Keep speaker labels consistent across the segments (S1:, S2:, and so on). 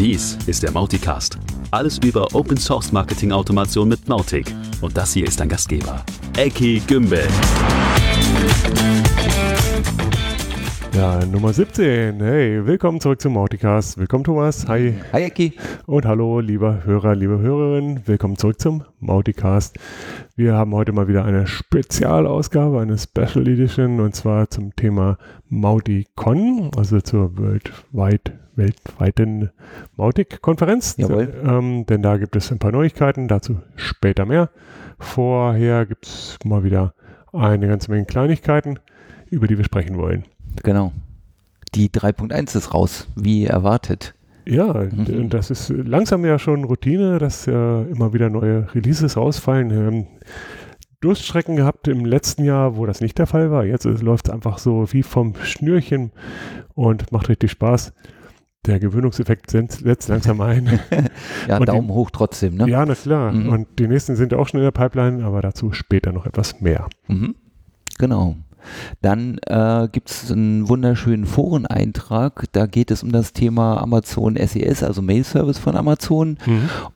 S1: Dies ist der Mauticast. Alles über Open Source Marketing Automation mit Mautic. Und das hier ist dein Gastgeber, Eki Gümbel.
S2: Ja, Nummer 17. Hey, willkommen zurück zum Mauticast. Willkommen, Thomas. Hi.
S3: Hi, Eki.
S2: Und hallo, lieber Hörer, liebe Hörerin. Willkommen zurück zum Mauticast. Wir haben heute mal wieder eine Spezialausgabe, eine Special Edition, und zwar zum Thema Mauticon, also zur weltweit, weltweiten Mautic-Konferenz.
S3: Jawohl.
S2: Ähm, denn da gibt es ein paar Neuigkeiten, dazu später mehr. Vorher gibt es mal wieder eine ganze Menge Kleinigkeiten, über die wir sprechen wollen.
S3: Genau. Die 3.1 ist raus, wie erwartet.
S2: Ja,
S3: Mhm.
S2: das ist langsam ja schon Routine, dass ja immer wieder neue Releases rausfallen. Wir haben Durststrecken gehabt im letzten Jahr, wo das nicht der Fall war. Jetzt läuft es einfach so wie vom Schnürchen und macht richtig Spaß. Der Gewöhnungseffekt setzt langsam ein.
S3: Ja,
S2: Und die-
S3: Daumen hoch trotzdem, ne?
S2: Ja, na klar.
S3: Mhm.
S2: Und die nächsten sind auch schon in der Pipeline, aber dazu später noch etwas mehr.
S3: Mhm. Genau. Dann äh, gibt es einen wunderschönen Foreneintrag. Da geht es um das Thema Amazon SES, also Mail Service von Amazon.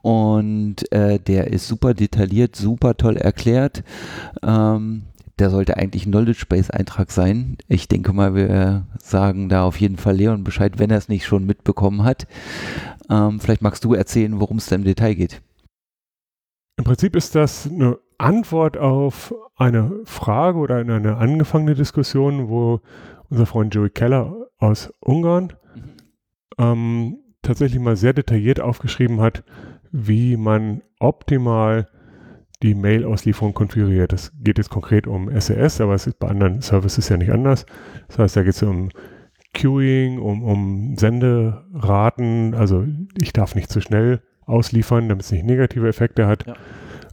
S3: Und äh, der ist super detailliert, super toll erklärt. Ähm, der sollte eigentlich ein Knowledge Base Eintrag sein. Ich denke mal, wir sagen da auf jeden Fall Leon Bescheid, wenn er es nicht schon mitbekommen hat. Ähm, vielleicht magst du erzählen, worum es da im Detail geht.
S2: Im Prinzip ist das eine Antwort auf eine Frage oder in eine angefangene Diskussion, wo unser Freund Joey Keller aus Ungarn ähm, tatsächlich mal sehr detailliert aufgeschrieben hat, wie man optimal die Mail-Auslieferung konfiguriert. Das geht jetzt konkret um SES, aber es ist bei anderen Services ja nicht anders. Das heißt, da geht es um Queuing, um, um Senderaten. Also ich darf nicht zu schnell ausliefern, damit es nicht negative Effekte hat.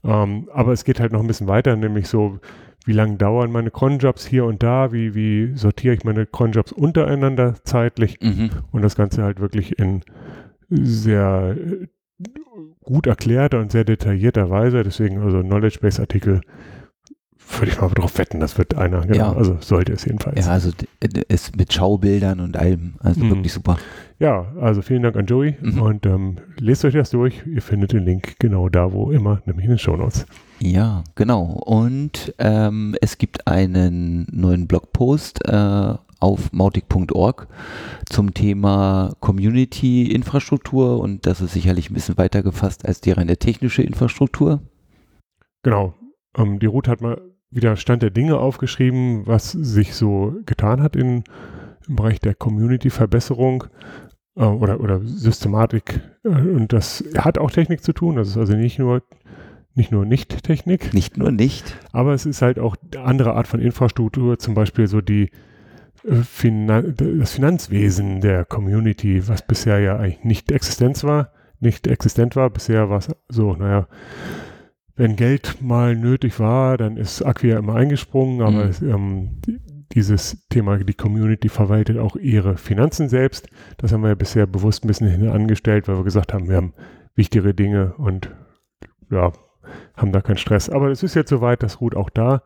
S2: Ähm, aber es geht halt noch ein bisschen weiter, nämlich so, wie lange dauern meine Cronjobs hier und da, wie, wie sortiere ich meine Cronjobs untereinander zeitlich
S3: Mhm.
S2: und das Ganze halt wirklich in sehr äh, gut erklärter und sehr detaillierter Weise. Deswegen also Knowledge Base Artikel würde ich mal drauf wetten, das wird einer, genau,
S3: Ja.
S2: also sollte es jedenfalls.
S3: Ja, also es mit Schaubildern und allem. Also
S2: Mhm.
S3: wirklich super.
S2: Ja, also vielen Dank an Joey
S3: Mhm.
S2: und ähm, lest euch das durch. Ihr findet den Link genau da, wo immer, nämlich in den Shownotes.
S3: Ja, genau. Und ähm, es gibt einen neuen Blogpost äh, auf mautic.org zum Thema Community-Infrastruktur und das ist sicherlich ein bisschen weiter gefasst als die reine technische Infrastruktur.
S2: Genau. Ähm, die Ruth hat mal wieder Stand der Dinge aufgeschrieben, was sich so getan hat in, im Bereich der Community-Verbesserung äh, oder, oder Systematik. Äh, und das hat auch Technik zu tun. Das ist also nicht nur nicht nur Nicht-Technik,
S3: Nicht nur nicht.
S2: aber es ist halt auch eine andere Art von Infrastruktur, zum Beispiel so die äh, Finan das Finanzwesen der Community, was bisher ja eigentlich nicht existent war, nicht existent war. Bisher war es so, naja, wenn Geld mal nötig war, dann ist Acquia immer eingesprungen, aber
S3: Mhm.
S2: ähm, die, dieses Thema, die Community verwaltet auch ihre Finanzen selbst. Das haben wir ja bisher bewusst ein bisschen hinten angestellt, weil wir gesagt haben, wir haben wichtigere Dinge und ja, haben da keinen Stress. Aber es ist jetzt soweit, dass Ruth auch da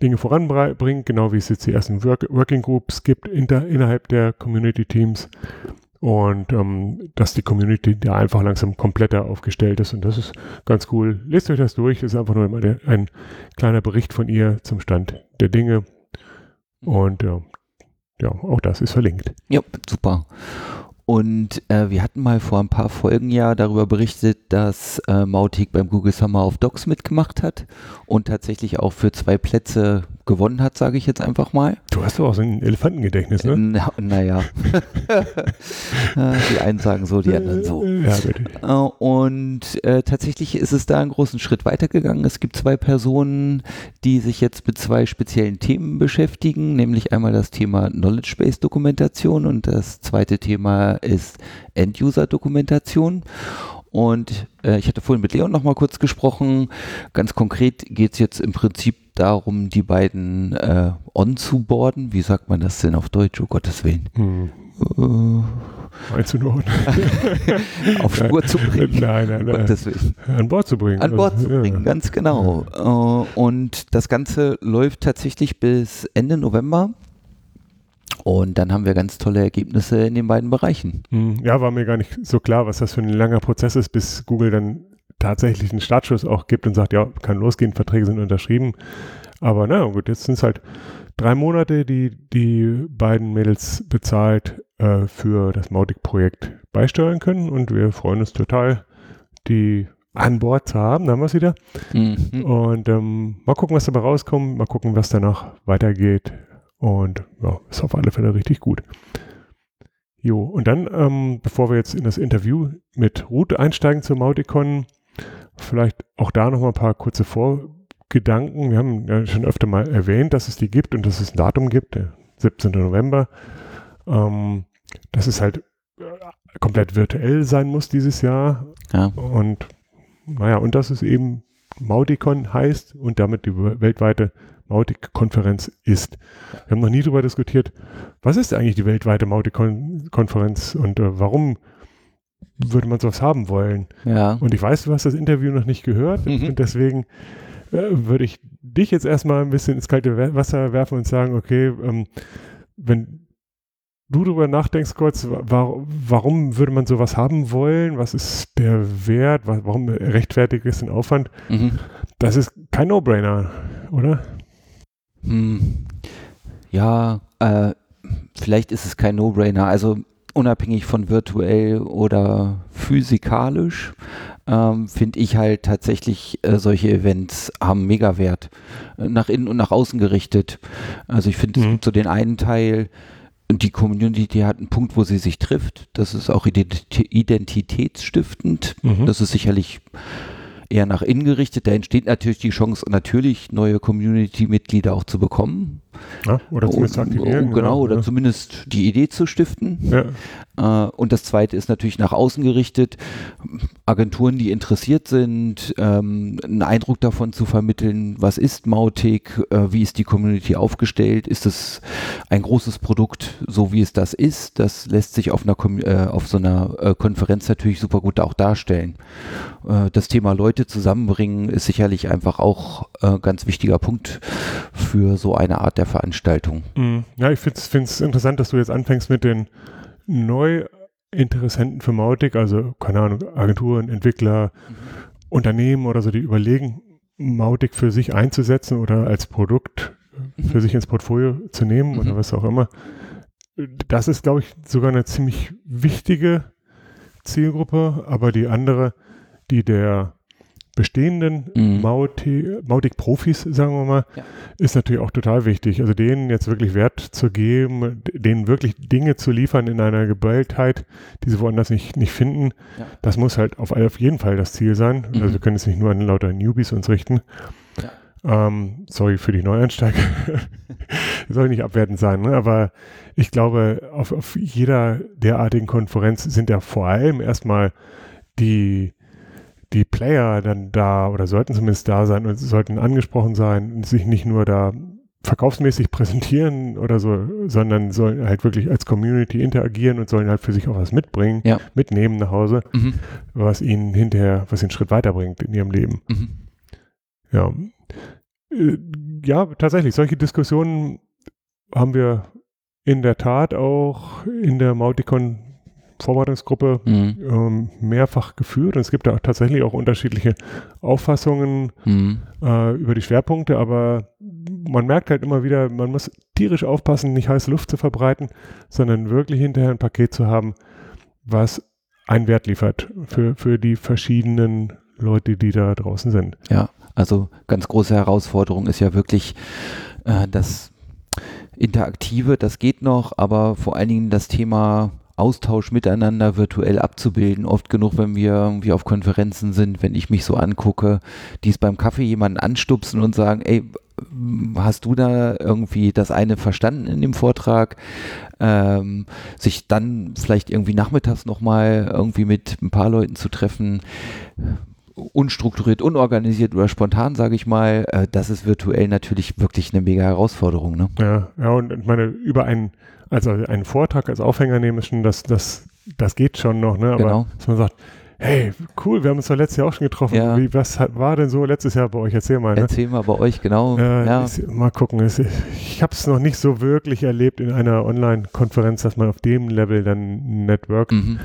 S2: Dinge voranbringt, genau wie es jetzt die ersten Work Working Groups gibt inter innerhalb der Community Teams und ähm, dass die Community da einfach langsam kompletter aufgestellt ist und das ist ganz cool. Lest euch das durch, das ist einfach nur immer der, ein kleiner Bericht von ihr zum Stand der Dinge und ja, ja auch das ist verlinkt.
S3: Ja, super. Und äh, wir hatten mal vor ein paar Folgen ja darüber berichtet, dass äh, Mautic beim Google Summer of Docs mitgemacht hat und tatsächlich auch für zwei Plätze gewonnen hat, sage ich jetzt einfach mal.
S2: Du hast doch auch so ein Elefantengedächtnis, ne?
S3: Na, naja. Äh, die einen sagen so, die anderen so.
S2: Ja, bitte.
S3: Äh, Und äh, tatsächlich ist es da einen großen Schritt weitergegangen. Es gibt zwei Personen, die sich jetzt mit zwei speziellen Themen beschäftigen, nämlich einmal das Thema Knowledge Base Dokumentation und das zweite Thema ist End-User Dokumentation. Und äh, ich hatte vorhin mit Leon noch mal kurz gesprochen. Ganz konkret geht es jetzt im Prinzip darum, die beiden äh, on zu boarden. Wie sagt man das denn auf Deutsch? Oh Gottes Willen.
S2: Hm.
S3: Äh,
S2: Einzuordnen.
S3: auf Spur zu bringen.
S2: Nein, nein, nein.
S3: Gottes Willen.
S2: An Bord zu bringen.
S3: An Bord
S2: Also,
S3: zu bringen,
S2: ja.
S3: ganz genau. Äh, und das Ganze läuft tatsächlich bis Ende November. Und dann haben wir ganz tolle Ergebnisse in den beiden Bereichen.
S2: Hm, ja, war mir gar nicht so klar, was das für ein langer Prozess ist, bis Google dann tatsächlich einen Startschuss auch gibt und sagt, ja, kann losgehen, Verträge sind unterschrieben. Aber na gut, jetzt sind es halt drei Monate, die die beiden Mädels bezahlt äh, für das Mautic-Projekt beisteuern können und wir freuen uns total, die an Bord zu haben, da haben wir es wieder. Mhm. Und ähm, mal gucken, was dabei rauskommt, mal gucken, was danach weitergeht. Und ja, ist auf alle Fälle richtig gut. Jo, und dann, ähm, bevor wir jetzt in das Interview mit Ruth einsteigen zur Mauticon, vielleicht auch da noch mal ein paar kurze Vorgedanken. Wir haben ja schon öfter mal erwähnt, dass es die gibt und dass es ein Datum gibt, der 17. November. Ähm, dass es halt äh, komplett virtuell sein muss dieses Jahr. Ja. Und naja, und dass es eben Mauticon heißt und damit die weltweite Mautic-Konferenz ist. Wir haben noch nie darüber diskutiert, was ist eigentlich die weltweite Mautic-Konferenz und äh, warum würde man sowas haben wollen? Ja. Und ich weiß, du hast das Interview noch nicht gehört mhm. und deswegen äh, würde ich dich jetzt erstmal ein bisschen ins kalte Wasser werfen und sagen, okay, ähm, wenn du darüber nachdenkst kurz, war, warum würde man sowas haben wollen? Was ist der Wert? Warum rechtfertigt es den Aufwand? Mhm. Das ist kein No-Brainer, oder?
S3: Hm. Ja, äh, vielleicht ist es kein No-Brainer. Also unabhängig von virtuell oder physikalisch, ähm, finde ich halt tatsächlich, äh, solche Events haben mega Wert. Äh, nach innen und nach außen gerichtet. Also ich finde, mhm. es gibt so den einen Teil, die Community hat einen Punkt, wo sie sich trifft. Das ist auch identitätsstiftend. Mhm. Das ist sicherlich eher nach innen gerichtet. Da entsteht natürlich die Chance, natürlich neue Community-Mitglieder auch zu bekommen.
S2: Ja, oder zumindest zu aktivieren.
S3: Genau, genau, oder ja. zumindest die Idee zu stiften. Ja. Äh, und das zweite ist natürlich nach außen gerichtet. Agenturen, die interessiert sind, ähm, einen Eindruck davon zu vermitteln, was ist Mautic, äh, wie ist die Community aufgestellt, ist es ein großes Produkt, so wie es das ist. Das lässt sich auf, einer, äh, auf so einer äh, Konferenz natürlich super gut auch darstellen. Äh, das Thema Leute zusammenbringen ist sicherlich einfach auch ein äh, ganz wichtiger Punkt für so eine Art der Veranstaltung.
S2: Mhm. Ja, ich finde es interessant, dass du jetzt anfängst mit den Neuinteressenten für Mautic, also keine Ahnung, Agenturen, Entwickler, mhm. Unternehmen oder so, die überlegen, Mautic für sich einzusetzen oder als Produkt für mhm. sich ins Portfolio zu nehmen oder mhm. was auch immer. Das ist, glaube ich, sogar eine ziemlich wichtige Zielgruppe, aber die andere, die der bestehenden mhm. Mautic-Profis, sagen wir mal, ja. ist natürlich auch total wichtig. Also denen jetzt wirklich Wert zu geben, denen wirklich Dinge zu liefern in einer Geballtheit, die sie woanders nicht, nicht finden, ja. das muss halt auf, auf jeden Fall das Ziel sein. Mhm. Also wir können jetzt nicht nur an lauter Newbies uns richten. Ja. Ähm, sorry für die Neueinsteiger. Soll nicht abwertend sein, ne? aber ich glaube, auf, auf jeder derartigen Konferenz sind ja vor allem erstmal die die Player dann da oder sollten zumindest da sein und sollten angesprochen sein und sich nicht nur da verkaufsmäßig präsentieren oder so, sondern sollen halt wirklich als Community interagieren und sollen halt für sich auch was mitbringen, ja. mitnehmen nach Hause, mhm. was ihnen hinterher, was den Schritt weiterbringt in ihrem Leben. Mhm. Ja. Äh, ja, tatsächlich, solche Diskussionen haben wir in der Tat auch in der Mauticon Vorbereitungsgruppe mhm. ähm, mehrfach geführt und es gibt da tatsächlich auch unterschiedliche Auffassungen mhm. äh, über die Schwerpunkte, aber man merkt halt immer wieder, man muss tierisch aufpassen, nicht heiße Luft zu verbreiten, sondern wirklich hinterher ein Paket zu haben, was einen Wert liefert für, für die verschiedenen Leute, die da draußen sind.
S3: Ja, also ganz große Herausforderung ist ja wirklich äh, das Interaktive, das geht noch, aber vor allen Dingen das Thema Austausch miteinander virtuell abzubilden. Oft genug, wenn wir irgendwie auf Konferenzen sind, wenn ich mich so angucke, die es beim Kaffee jemanden anstupsen und sagen, ey, hast du da irgendwie das eine verstanden in dem Vortrag? Ähm, sich dann vielleicht irgendwie nachmittags nochmal irgendwie mit ein paar Leuten zu treffen, unstrukturiert, unorganisiert oder spontan, sage ich mal, äh, das ist virtuell natürlich wirklich eine mega Herausforderung. Ne?
S2: Ja, ja, und ich meine, über einen also einen Vortrag als Aufhänger nehmen ist schon, das, das, das geht schon noch, ne? Aber genau. dass man sagt, Hey, cool, wir haben uns doch letztes Jahr auch schon getroffen.
S3: Ja.
S2: Wie, was war denn so letztes Jahr bei euch? Erzähl mal. Ne?
S3: Erzähl mal bei euch genau.
S2: Äh,
S3: ja.
S2: ist, mal gucken. Ich habe es noch nicht so wirklich erlebt in einer Online-Konferenz, dass man auf dem Level dann networkt.
S3: Mhm.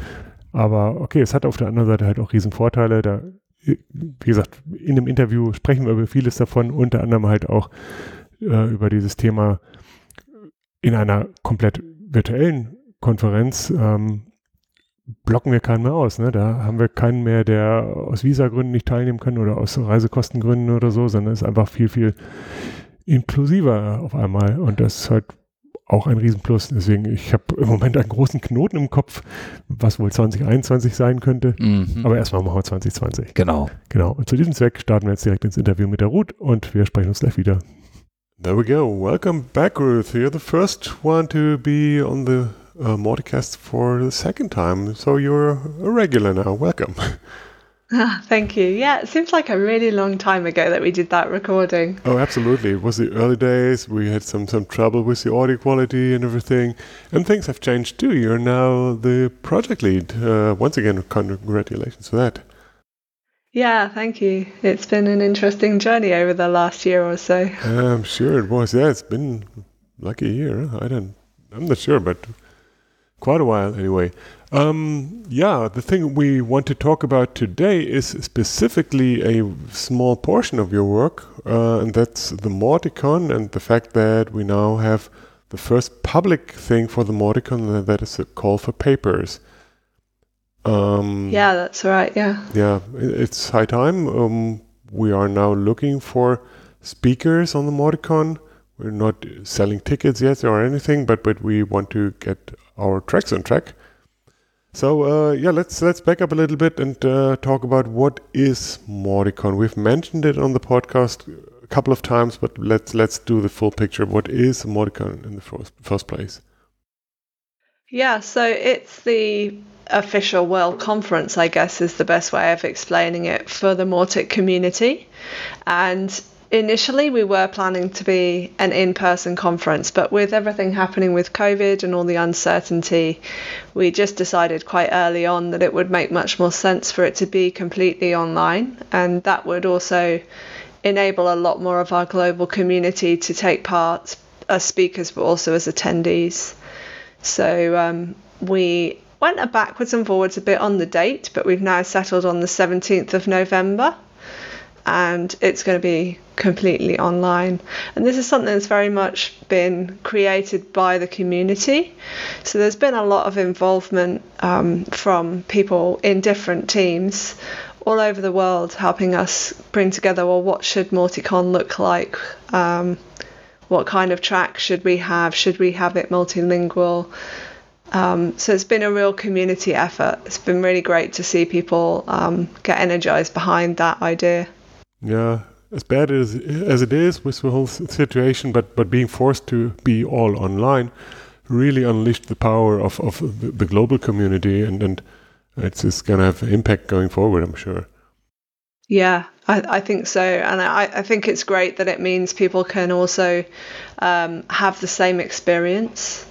S2: Aber okay, es hat auf der anderen Seite halt auch riesen Vorteile. Da, wie gesagt, in dem Interview sprechen wir über vieles davon, unter anderem halt auch äh, über dieses Thema in einer komplett virtuellen Konferenz. Ähm, blocken wir keinen mehr aus. Ne? Da haben wir keinen mehr, der aus Visagründen nicht teilnehmen kann oder aus Reisekostengründen oder so, sondern es ist einfach viel, viel inklusiver auf einmal. Und das ist halt auch ein Riesenplus. Deswegen, ich habe im Moment einen großen Knoten im Kopf, was wohl 2021 sein könnte.
S3: Mhm.
S2: Aber erstmal machen wir 2020.
S3: genau.
S2: Genau. Und zu diesem Zweck starten wir jetzt direkt ins Interview mit der Ruth und wir sprechen uns gleich wieder. There we go. Welcome back, Ruth. You're the first one to be on the uh, Mauticast for the second time. So you're a regular now. Welcome.
S4: Ah, Thank you. Yeah, it seems like a really long time ago that we did that recording.
S2: Oh, absolutely. It was the early days. We had some, some trouble with the audio quality and everything. And things have changed too. You're now the project lead. Uh, once again, congratulations for that.
S4: Yeah, thank you. It's been an interesting journey over the last year or so.
S2: I'm sure it was. Yeah, it's been like a year. I don't. I'm not sure, but quite a while anyway. Um, yeah, the thing we want to talk about today is specifically a small portion of your work, uh, and that's the Mauticon and the fact that we now have the first public thing for the Mauticon, and that is a call for papers. Um,
S4: Yeah, that's right. Yeah.
S2: yeah, it's high time. Um, we are now looking for speakers on the Mauticon. We're not selling tickets yet or anything, but but we want to get our tracks on track. So uh, yeah, let's let's back up a little bit and uh, talk about what is Mauticon. We've mentioned it on the podcast a couple of times, but let's let's do the full picture. What is Mauticon in the first first place?
S4: Yeah, so it's the official World Conference, I guess, is the best way of explaining it for the Mautic community. And initially, we were planning to be an in person conference, but with everything happening with COVID and all the uncertainty, we just decided quite early on that it would make much more sense for it to be completely online. And that would also enable a lot more of our global community to take part as speakers, but also as attendees. So um, we went backwards and forwards a bit on the date, but we've now settled on the 17th of November and it's going to be completely online. And this is something that's very much been created by the community. So there's been a lot of involvement um, from people in different teams all over the world helping us bring together well, what should Mauticon look like? Um, what kind of track should we have? Should we have it multilingual? Um, so it's been a real community effort. It's been really great to see people um, get energized behind that idea.
S2: Yeah, as bad as as it is with the whole s- situation, but but being forced to be all online really unleashed the power of of the, the global community, and and it's just gonna have impact going forward. I'm sure.
S4: Yeah, I, I think so. And I, I think it's great that it means people can also um, have the same experience.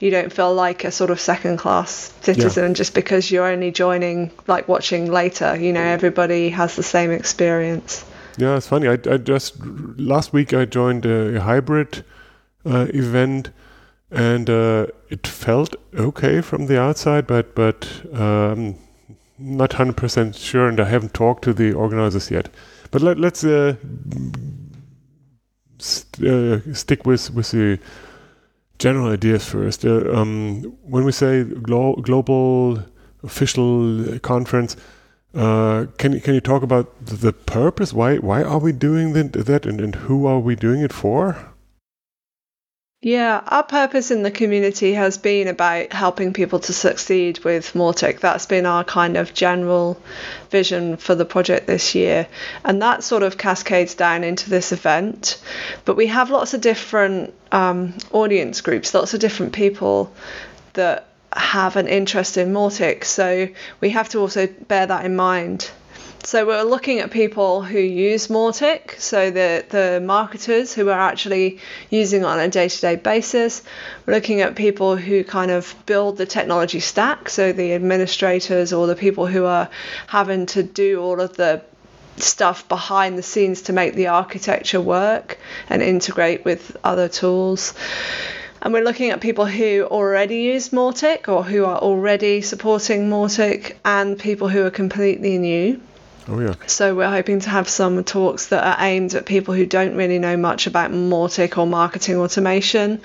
S4: You don't feel like a sort of second class citizen just because you're only joining, like watching later. You know, everybody has the same experience.
S2: Yeah, it's funny. I, I just last week I joined a, a hybrid uh, event, and uh, it felt okay from the outside, but but um, not hundred percent sure, and I haven't talked to the organizers yet. But let, let's uh, st- uh, stick with with the general ideas first. Uh, um, when we say glo- global official conference, uh, can you can you talk about the, the purpose? Why why are we doing that, that and, and who are we doing it for?
S4: Yeah, our purpose in the community has been about helping people to succeed with Mautic. That's been our kind of general vision for the project this year. And that sort of cascades down into this event. But we have lots of different um, audience groups, lots of different people that have an interest in Mautic. So we have to also bear that in mind So we're looking at people who use Mautic, so the, the marketers who are actually using it on a day-to-day basis. We're looking at people who kind of build the technology stack, so the administrators or the people who are having to do all of the stuff behind the scenes to make the architecture work and integrate with other tools. And we're looking at people who already use Mautic or who are already supporting Mautic and people who are completely new.
S2: Oh, yeah.
S4: So we're hoping to have some talks that are aimed at people who don't really know much about Mautic or marketing automation.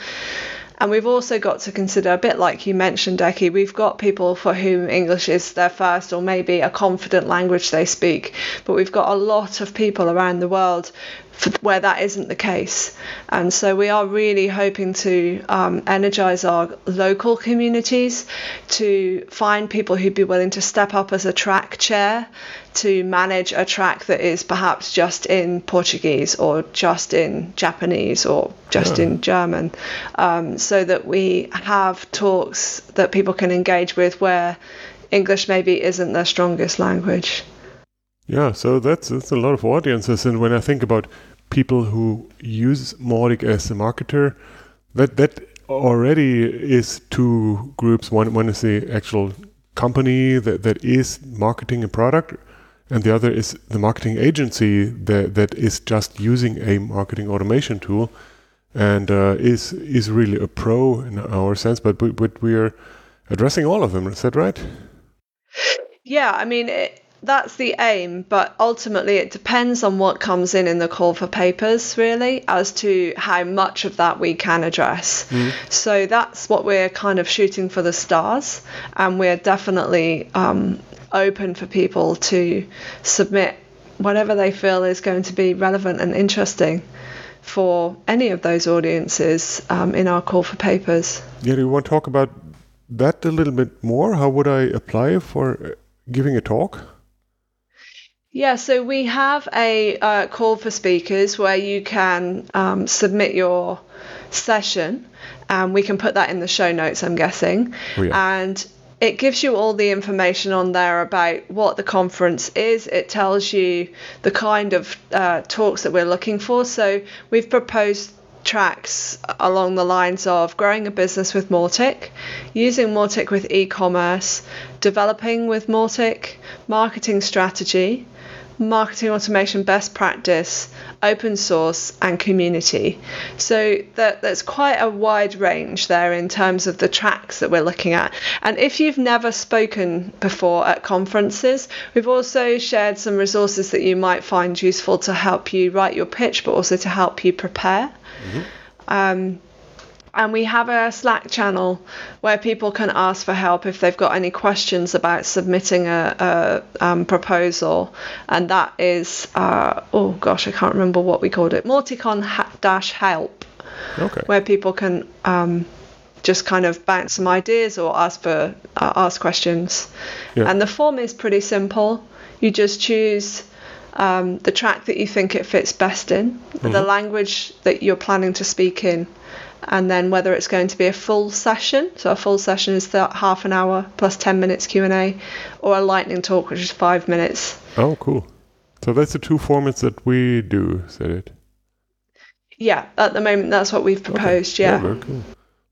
S4: And we've also got to consider, a bit like you mentioned, Eki, we've got people for whom English is their first or maybe a confident language they speak, but we've got a lot of people around the world where that isn't the case. And so we are really hoping to um, energize our local communities to find people who'd be willing to step up as a track chair to manage a track that is perhaps just in Portuguese or just in Japanese or just yeah. in German, um, so that we have talks that people can engage with where English maybe isn't their strongest language.
S2: Yeah, so that's that's a lot of audiences, and when I think about people who use Mautic as a marketer, that that already is two groups. One one is the actual company that, that is marketing a product, and the other is the marketing agency that that is just using a marketing automation tool, and uh, is is really a pro in our sense. But but we are addressing all of them. Is that right?
S4: Yeah, I mean. It, that's the aim, but ultimately it depends on what comes in in the call for papers, really, as to how much of that we can address. Mm. So that's what we're kind of shooting for the stars, and we're definitely um, open for people to submit whatever they feel is going to be relevant and interesting for any of those audiences um, in our call for papers.
S2: Yeah, do you want to talk about that a little bit more? How would I apply for giving a talk?
S4: Yeah, so we have a uh, call for speakers where you can um, submit your session, and we can put that in the show notes, I'm guessing. Oh, yeah. And it gives you all the information on there about what the conference is. It tells you the kind of uh, talks that we're looking for. So we've proposed tracks along the lines of growing a business with Mautic, using Mautic with e commerce, developing with Mautic, marketing strategy, marketing automation best practice, open source, and community. So that, there's quite a wide range there in terms of the tracks that we're looking at. And if you've never spoken before at conferences, we've also shared some resources that you might find useful to help you write your pitch, but also to help you prepare. Mm-hmm. Um, and we have a Slack channel where people can ask for help if they've got any questions about submitting a, a um, proposal. And that is, uh, oh gosh, I can't remember what we called it, Mauticon dash help, okay. where people can um, just kind of bounce some ideas or ask for uh, ask questions. Yeah. And the form is pretty simple. You just choose um, the track that you think it fits best in, mm-hmm. the language that you're planning to speak in and then whether it's going to be a full session. So a full session is that half an hour plus 10 minutes Q&A or a lightning talk which is 5 minutes.
S2: Oh, cool. So that's the two formats that we do, said it.
S4: Yeah, at the moment that's what we've proposed, okay. yeah. yeah.
S2: very cool.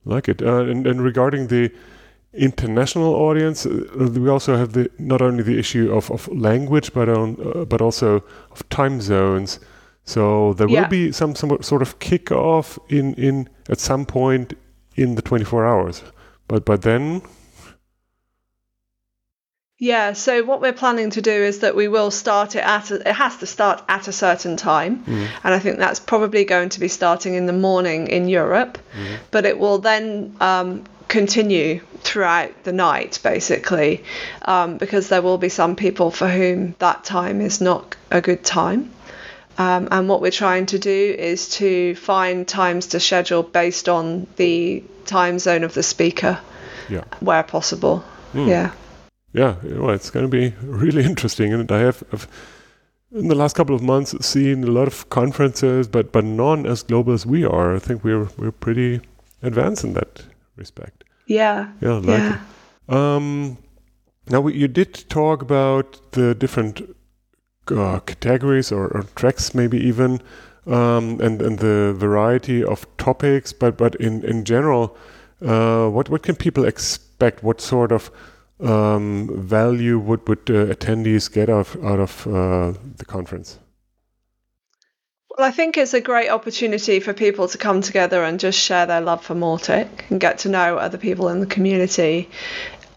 S2: Like it. Uh, and, and regarding the international audience, uh, we also have the not only the issue of, of language but on uh, but also of time zones. So there yeah. will be some, some sort of kickoff in, in at some point in the 24 hours. But but then
S4: yeah, so what we're planning to do is that we will start it at a, it has to start at a certain time, mm. and I think that's probably going to be starting in the morning in Europe, mm. but it will then um, continue throughout the night basically, um, because there will be some people for whom that time is not a good time. Um, and what we're trying to do is to find times to schedule based on the time zone of the speaker, yeah. where possible. Mm. Yeah.
S2: Yeah, well, it's going to be really interesting, and I have, I've, in the last couple of months seen a lot of conferences, but but none as global as we are. I think we're we're pretty advanced in that respect.
S4: Yeah.
S2: Yeah, like yeah. Um, now we, you did talk about the different uh, categories or, or, tracks, maybe even, um, and and the variety of topics. But but in in general, uh, what what can people expect? What sort of um, value would would uh, attendees get out of, out of uh, the conference?
S4: Well, I think it's a great opportunity for people to come together and just share their love for Mautic and get to know other people in the community.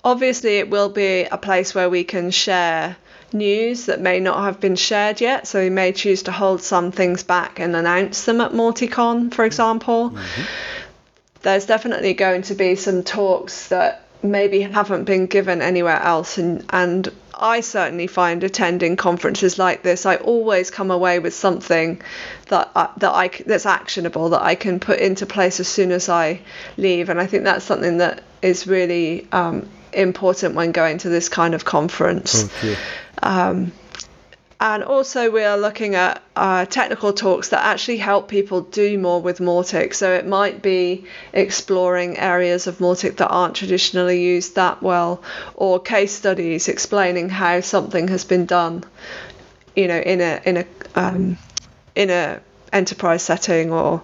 S4: Obviously, it will be a place where we can share news that may not have been shared yet. So we may choose to hold some things back and announce them at MautiCon, for example. Mm-hmm. There's definitely going to be some talks that maybe haven't been given anywhere else and and I certainly find attending conferences like this I always come away with something that I, that I that's actionable that I can put into place as soon as I leave and I think that's something that is really um, important when going to this kind of conference. Okay. Um, and also, we are looking at uh, technical talks that actually help people do more with Mautic. So it might be exploring areas of Mautic that aren't traditionally used that well, or case studies explaining how something has been done, you know, in a in a um, in a enterprise setting or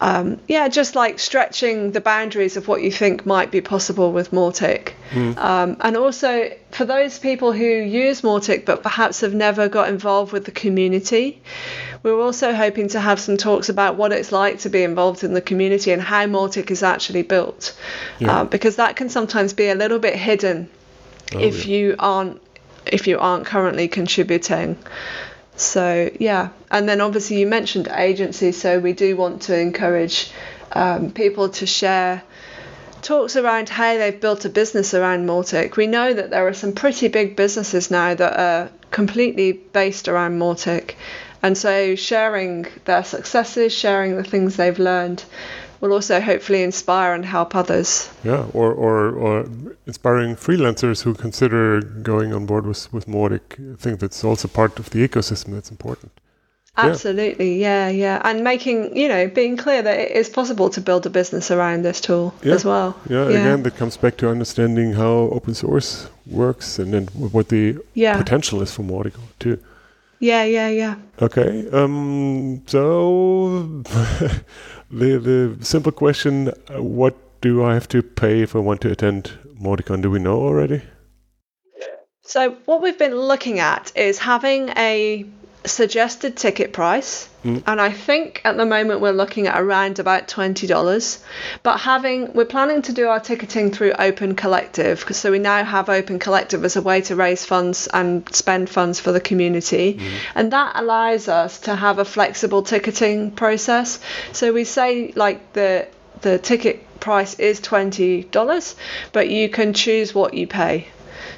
S4: um, yeah, just like stretching the boundaries of what you think might be possible with Mautic. Mm. Um, and also for those people who use Mautic but perhaps have never got involved with the community, we're also hoping to have some talks about what it's like to be involved in the community and how Mautic is actually built. Yeah. Uh, because that can sometimes be a little bit hidden oh, if yeah. you aren't if you aren't currently contributing. So yeah, and then obviously you mentioned agencies, so we do want to encourage um, people to share talks around how they've built a business around Mautic. We know that there are some pretty big businesses now that are completely based around Mautic, and so sharing their successes, sharing the things they've learned, will also hopefully inspire and help others.
S2: Yeah, or, or, or inspiring freelancers who consider going on board with, with Mautic. I think that's also part of the ecosystem that's important.
S4: Absolutely, yeah. yeah, yeah. And making, you know, being clear that it is possible to build a business around this tool
S2: yeah.
S4: as well.
S2: Yeah, yeah, again, that comes back to understanding how open source works and then what the yeah. potential is for Mautic too.
S4: Yeah, yeah, yeah.
S2: Okay. Um, so the the simple question: uh, What do I have to pay if I want to attend MautiCon? Do we know already?
S4: So what we've been looking at is having a suggested ticket price, mm. and I think at the moment we're looking at around about twenty dollars. But having we're planning to do our ticketing through Open Collective, so we now have Open Collective as a way to raise funds and spend funds for the community, mm. and that allows us to have a flexible ticketing process. So we say like the the ticket price is $20, but you can choose what you pay.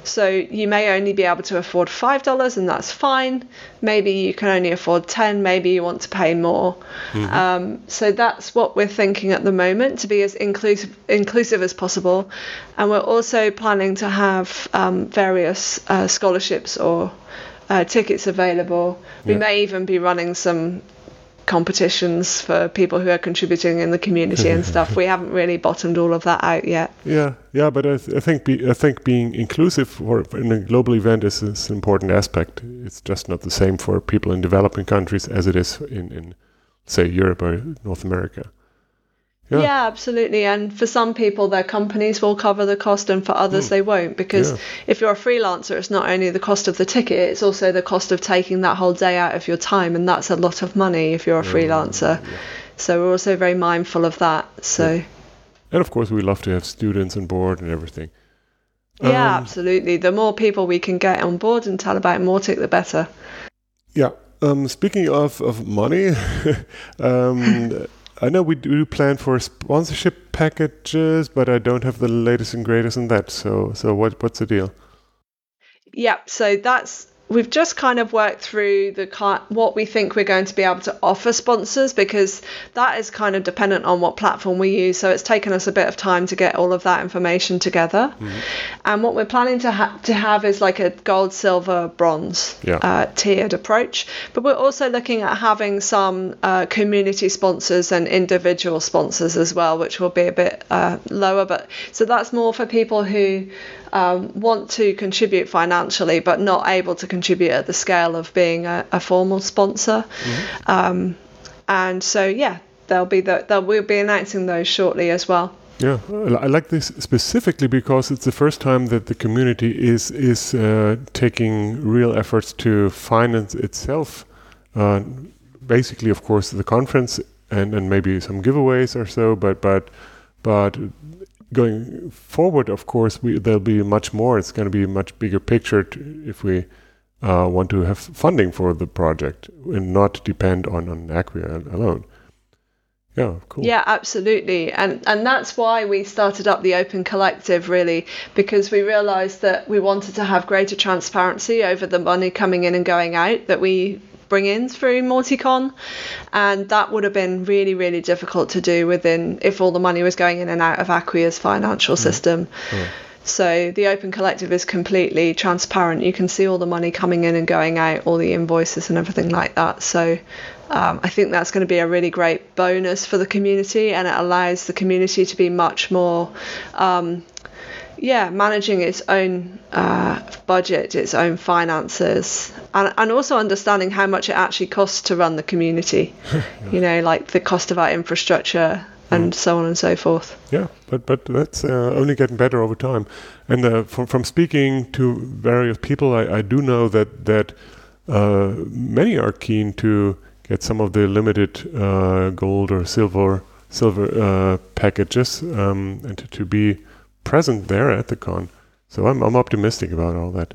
S4: So you may only be able to afford $5 and that's fine. Maybe you can only afford 10, maybe you want to pay more. Mm-hmm. Um, so that's what we're thinking at the moment to be as inclusive inclusive as possible. And we're also planning to have um, various uh, scholarships or uh, tickets available. Yeah. We may even be running some competitions for people who are contributing in the community and stuff. We haven't really bottomed all of that out yet.
S2: Yeah, yeah, but I, th- I think be, I think being inclusive for, in a global event is, is, an important aspect. It's just not the same for people in developing countries as it is in, in say Europe or North America.
S4: Yeah. yeah. absolutely. And for some people, their companies will cover the cost, and for others, mm. they won't. Because yeah. if you're a freelancer, it's not only the cost of the ticket, it's also the cost of taking that whole day out of your time. And that's a lot of money if you're a freelancer. Yeah. So we're also very mindful of that. So.
S2: And of course, we love to have students on board and everything.
S4: Yeah, um, absolutely. The more people we can get on board and tell about Mautic, the better.
S2: Yeah. Um, speaking of, of money, um, I know we do plan for sponsorship packages, but I don't have the latest and greatest in that. So, so what what's the deal?
S4: Yeah, so that's we've just kind of worked through the what we think we're going to be able to offer sponsors because that is kind of dependent on what platform we use. So it's taken us a bit of time to get all of that information together. Mm-hmm. And what we're planning to ha- to have is like a gold, silver, bronze yeah. uh, tiered approach. But we're also looking at having some uh, community sponsors and individual sponsors as well, which will be a bit uh, lower. But so that's more for people who um, want to contribute financially but not able to contribute at the scale of being a, a formal sponsor. Mm-hmm. Um, and so, yeah, they'll be the, they'll, we'll be announcing those shortly as well.
S2: Yeah, I like this specifically because it's the first time that the community is is uh, taking real efforts to finance itself. Uh, basically, of course, the conference and, and maybe some giveaways or so, but but but going forward, of course, we, there'll be much more. It's going to be a much bigger picture to, if we uh, want to have funding for the project and not depend on on Acquia alone. Yeah, cool.
S4: Yeah, absolutely. And and that's why we started up the Open Collective really because we realized that we wanted to have greater transparency over the money coming in and going out that we bring in through Mauticon, and that would have been really really difficult to do within if all the money was going in and out of Acquia's financial mm. system. Mm. So the Open Collective is completely transparent. You can see all the money coming in and going out, all the invoices and everything like that. So um, I think that's going to be a really great bonus for the community, and it allows the community to be much more, um, yeah, managing its own uh, budget, its own finances, and, and also understanding how much it actually costs to run the community. you know, like the cost of our infrastructure, and mm. so on and so forth.
S2: Yeah, but but that's uh, only getting better over time. And uh, from from speaking to various people, I, I do know that that uh, many are keen to get some of the limited uh, gold or silver silver uh, packages um, and to, to be present there at the con. So I'm I'm optimistic about all that.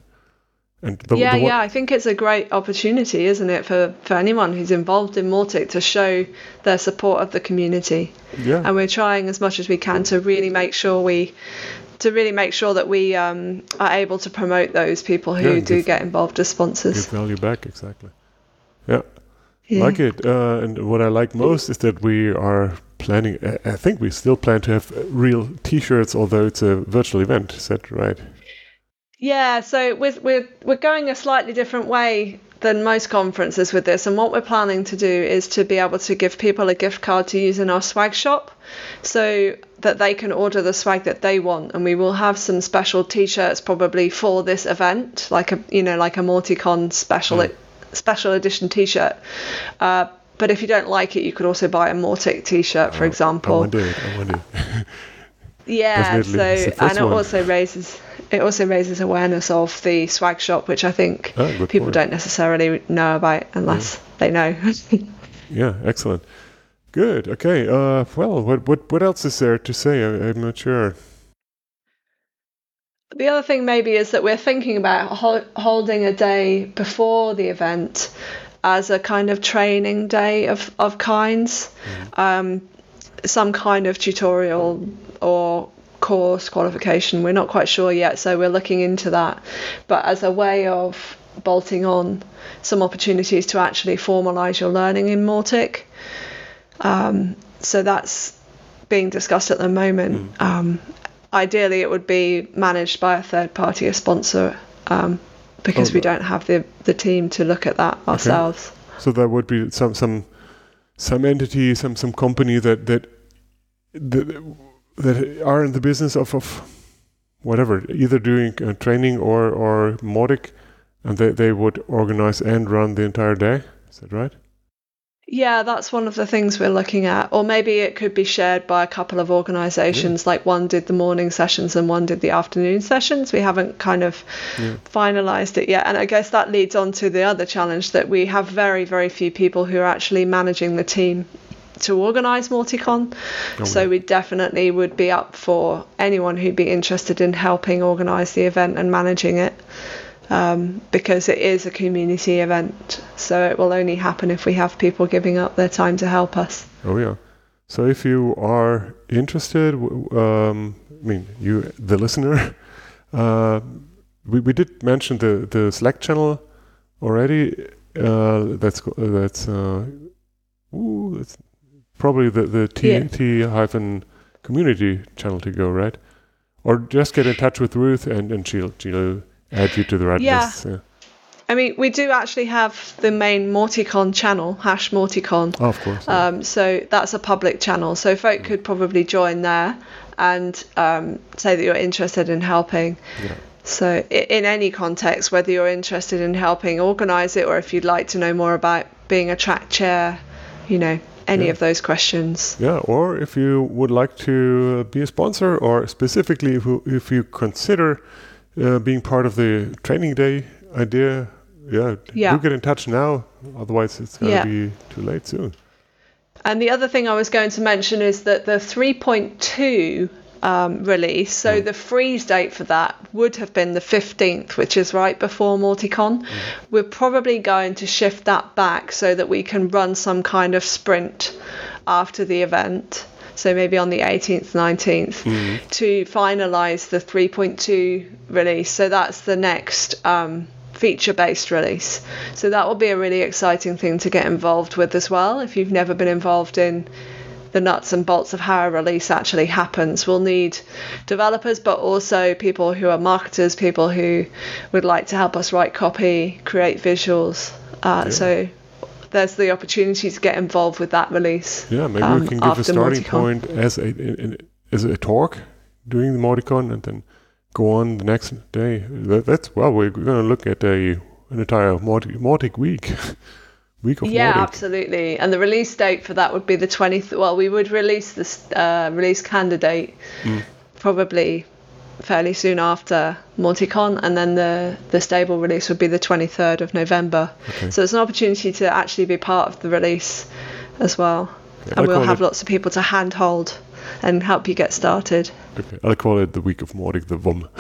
S4: And the, yeah, the yeah, I think it's a great opportunity, isn't it, for, for anyone who's involved in Mautic to show their support of the community.
S2: Yeah.
S4: And we're trying as much as we can to really make sure we to really make sure that we um, are able to promote those people who yeah, do give, get involved as sponsors.
S2: Give value back, exactly. Yeah. Yeah. Like it. Uh, and what I like most is that we are planning, I think we still plan to have real t shirts, although it's a virtual event. Is that right?
S4: Yeah, so we're, we're, we're going a slightly different way than most conferences with this. And what we're planning to do is to be able to give people a gift card to use in our swag shop so that they can order the swag that they want. And we will have some special t shirts probably for this event, like a you know, like a MautiCon special mm. Special edition t shirt. Uh, but if you don't like it, you could also buy a Mautic t shirt, for example. I
S2: want. I want
S4: yeah, Definitely. so and it one. also raises it also raises awareness of the swag shop, which I think oh, people point. don't necessarily know about unless yeah. they know.
S2: yeah, excellent. Good. Okay. Uh, well, what what what else is there to say? I, am not sure.
S4: The other thing maybe is that we're thinking about ho- holding a day before the event as a kind of training day of of kinds, mm. um, some kind of tutorial or course qualification. We're not quite sure yet, so we're looking into that. But as a way of bolting on some opportunities to actually formalise your learning in Mautic. Um, so that's being discussed at the moment. Mm. Um, ideally, it would be managed by a third party, a sponsor, um, because oh, we don't have the, the team to look at that ourselves.
S2: Okay. So there would be some some some entity, some some company that that, that that are in the business of, of whatever, either doing uh, training or or Mautic, and they, they would organize and run the entire day. Is that right?
S4: Yeah, that's one of the things we're looking at. Or maybe it could be shared by a couple of organizations, yeah. like one did the morning sessions and one did the afternoon sessions. We haven't kind of yeah. finalized it yet. And I guess that leads on to the other challenge that we have very, very few people who are actually managing the team to organise MautiCon. Oh, so we definitely would be up for anyone who'd be interested in helping organise the event and managing it. Um, because it is a community event, so it will only happen if we have people giving up their time to help us.
S2: Oh yeah. So if you are interested, um, I mean, you, the listener, uh, we, we did mention the, the Slack channel already. Uh, that's that's uh, ooh, that's probably the the T yeah. T hyphen community channel to go, right? Or just get in touch with Ruth and and she'll she'll add you to the right yeah. list. Yeah.
S4: I mean, we do actually have the main Mauticon channel, hash Mauticon.
S2: Oh, of course. Yeah.
S4: Um, so that's a public channel. So folk mm. could probably join there and um, say that you're interested in helping. Yeah. So, in any context, whether you're interested in helping organize it or if you'd like to know more about being a track chair, you know, any
S2: Yeah.
S4: of those questions.
S2: Yeah, or if you would like to be a sponsor, or specifically if you, if you consider uh, being part of the training day idea, yeah,
S4: Yeah.
S2: do get in touch now. Otherwise, it's going to
S4: Yeah.
S2: be too late soon.
S4: And the other thing I was going to mention is that the 3.2 um, release, so the freeze date for that would have been the 15th, which is right before Mauticon. We're probably going to shift that back so that we can run some kind of sprint after the event. So maybe on the 18th, 19th, to finalize the 3.2 release. So that's the next um, feature based release. So that will be a really exciting thing to get involved with as well. If you've never been involved in the nuts and bolts of how a release actually happens, we'll need developers, but also people who are marketers, people who would like to help us write copy, create visuals. Uh, So there's the opportunity to get involved with that release.
S2: Yeah, maybe
S4: um,
S2: we can give a starting
S4: Mauticon.
S2: point as a in, in, as a talk during the Mauticon, and then go on the next day. That, that's well, we're going to look at a an entire Mautic, Mautic week, week of
S4: Yeah,
S2: Mautic.
S4: absolutely. And the release date for that would be the 20th. Well, we would release this uh, release candidate
S2: Mm.
S4: probably fairly soon after Mauticon, and then the the stable release would be the 23rd of November.
S2: Okay.
S4: So it's an opportunity to actually be part of the release as well,
S2: Yeah,
S4: and
S2: I
S4: we'll have
S2: it-
S4: lots of people to handhold and help you get started.
S2: Okay, I'll call it the week of Mautic, the VOM.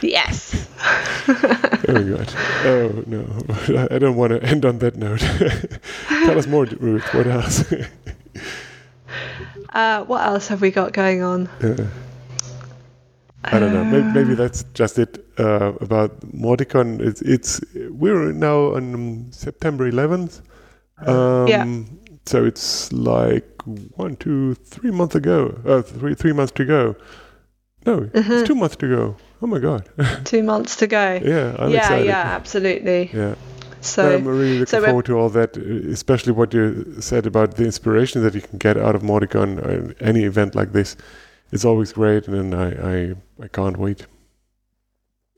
S4: Yes.
S2: Very good. Oh no, I don't want to end on that note. Tell us more, Ruth. What else?
S4: Uh, what else have we got going on?
S2: Uh, I don't know. Maybe, maybe that's just it uh, about Mauticon. It's it's we're now on September 11th. Um,
S4: Yeah.
S2: So it's like one, two, three months ago. Uh, three three months to go. No,
S4: Mhm.
S2: it's two months to go. Oh my god.
S4: Two months to go.
S2: yeah, I'm
S4: yeah,
S2: excited.
S4: yeah, absolutely.
S2: Yeah.
S4: So
S2: I'm really looking
S4: so
S2: forward to all that, especially what you said about the inspiration that you can get out of Mauticon. Uh, any event like this, it's always great, and I, I, I can't wait.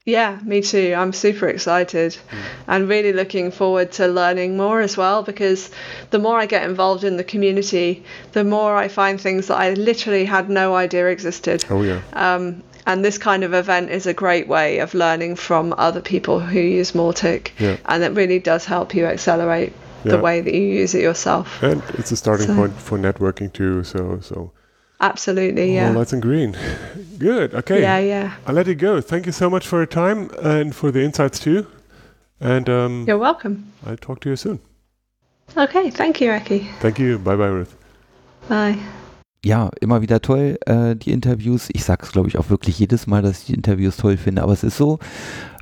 S4: Yeah, me too. I'm super excited and really looking forward to learning more as well because the more I get involved in the community, the more I find things that I literally had no idea existed.
S2: Oh yeah,
S4: Um, and this kind of event is a great way of learning from other people who use Mautic,
S2: Yeah.
S4: and it really does help you accelerate the way that you use it yourself.
S2: and it's a starting
S4: So-
S2: point for networking too. So so
S4: Absolutely, yeah.
S2: all lights in green. Good. Okay,
S4: Yeah, yeah.
S2: I'll let you go. Thank you so much for your time and for the insights too. And um,
S4: You're welcome.
S2: I'll talk to you soon.
S4: Okay, thank you, Eki.
S2: Thank you. Bye bye, Ruth.
S4: Bye.
S3: Ja, immer wieder toll, äh, die Interviews. Ich sage es, glaube ich, auch wirklich jedes Mal, dass ich die Interviews toll finde. Aber es ist so,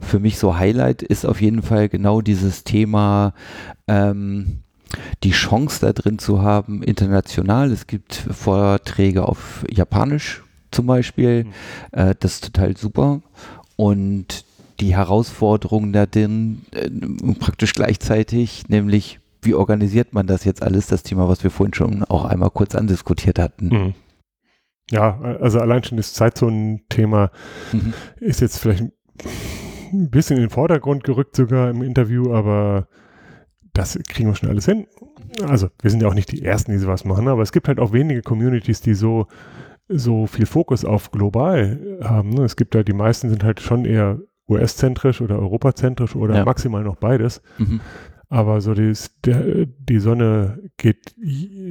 S3: für mich so Highlight ist auf jeden Fall genau dieses Thema, ähm, die Chance da drin zu haben, international. Es gibt Vorträge auf Japanisch zum Beispiel.
S2: Mhm.
S3: Äh, das ist total super. Und die Herausforderung da drin äh, praktisch gleichzeitig, nämlich wie organisiert man das jetzt alles, das Thema, was wir vorhin schon auch einmal kurz andiskutiert hatten.
S2: Mhm. Ja, also allein schon das Zeitzonenthema
S3: Mhm.
S2: ist jetzt vielleicht ein bisschen in den Vordergrund gerückt sogar im Interview, aber das kriegen wir schon alles hin. Also wir sind ja auch nicht die Ersten, die sowas machen, aber es gibt halt auch wenige Communities, die so, so viel Fokus auf global haben. Ne? Es gibt ja, die meisten sind halt schon eher US-zentrisch oder europazentrisch oder
S3: Ja.
S2: maximal noch beides.
S3: Mhm.
S2: Aber so der, die Sonne geht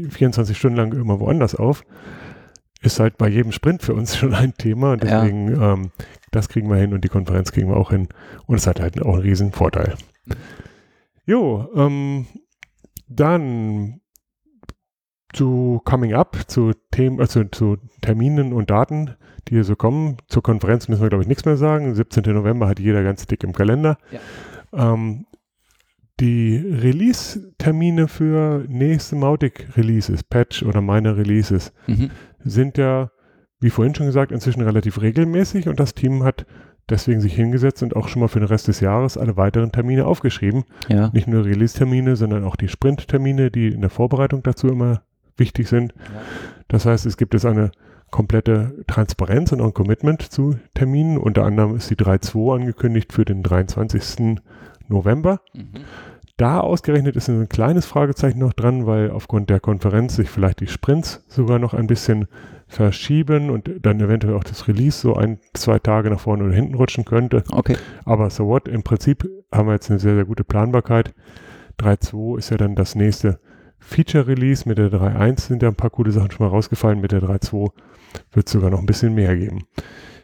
S2: 24 Stunden lang immer woanders auf. Ist halt bei jedem Sprint für uns schon ein Thema. Und
S3: Ja.
S2: deswegen, ähm, das kriegen wir hin und die Konferenz kriegen wir auch hin. Und es hat halt auch einen riesen Vorteil. Jo, ähm, dann zu Coming Up, zu Themen, also zu Terminen und Daten, die hier so kommen. Zur Konferenz müssen wir, glaube ich, nichts mehr sagen. 17. November hat jeder ganz dick im Kalender. Ähm, die Release-Termine für nächste Mautic-Releases, Patch oder meine Releases,
S3: Mhm.
S2: sind ja, wie vorhin schon gesagt, inzwischen relativ regelmäßig und das Team hat deswegen sich hingesetzt und auch schon mal für den Rest des Jahres alle weiteren Termine aufgeschrieben.
S3: Ja.
S2: Nicht nur Release-Termine, sondern auch die Sprint-Termine, die in der Vorbereitung dazu immer wichtig sind. Das heißt, es gibt jetzt eine komplette Transparenz und ein Commitment zu Terminen. Unter anderem ist die 3.2 angekündigt für den 23. November. Mhm. Da ausgerechnet ist ein kleines Fragezeichen noch dran, weil aufgrund der Konferenz sich vielleicht die Sprints sogar noch ein bisschen verschieben und dann eventuell auch das Release so ein, zwei Tage nach vorne oder hinten rutschen könnte.
S3: Okay.
S2: Aber so what, im Prinzip haben wir jetzt eine sehr, sehr gute Planbarkeit. 3.2 ist ja dann das nächste Feature-Release. Mit der 3.1 sind ja ein paar coole Sachen schon mal rausgefallen. Mit der 3.2 wird es sogar noch ein bisschen mehr geben.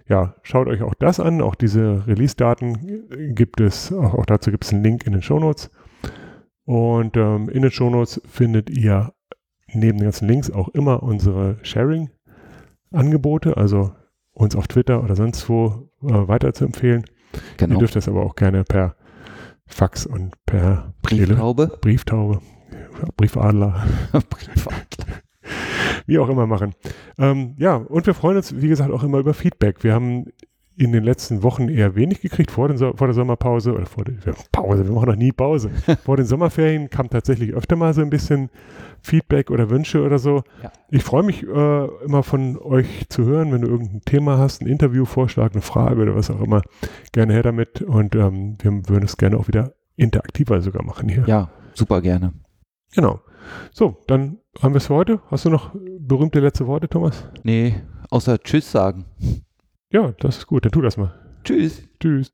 S2: Ja, schaut euch auch das an. Auch diese Release-Daten gibt es, auch, auch dazu gibt es einen Link in den Show Notes. Und ähm, in den Show Notes findet ihr neben den ganzen Links auch immer unsere Sharing-Angebote, also uns auf Twitter oder sonst wo äh, weiter zu empfehlen. Genau. Ihr dürft das aber auch gerne per Fax und per
S3: Brieftaube,
S2: Tele Brieftaube, Briefadler. Briefadler. Wie auch immer machen. Ähm, ja, und wir freuen uns, wie gesagt, auch immer über Feedback. Wir haben in den letzten Wochen eher wenig gekriegt vor, den vor der Sommerpause oder vor der Pause, wir machen noch nie Pause. vor den Sommerferien kam tatsächlich öfter mal so ein bisschen Feedback oder Wünsche oder so. Ja. Ich freue mich äh, immer von euch zu hören, wenn du irgendein Thema hast, ein Interviewvorschlag, eine Frage oder was auch immer, gerne her damit und ähm, wir würden es gerne auch wieder interaktiver sogar machen hier.
S3: Ja, super gerne.
S2: Genau. So, dann haben wir es für heute. Hast du noch berühmte letzte Worte, Thomas?
S3: Nee, außer Tschüss sagen.
S2: Ja, das ist gut. Dann tu das mal.
S3: Tschüss.
S2: Tschüss.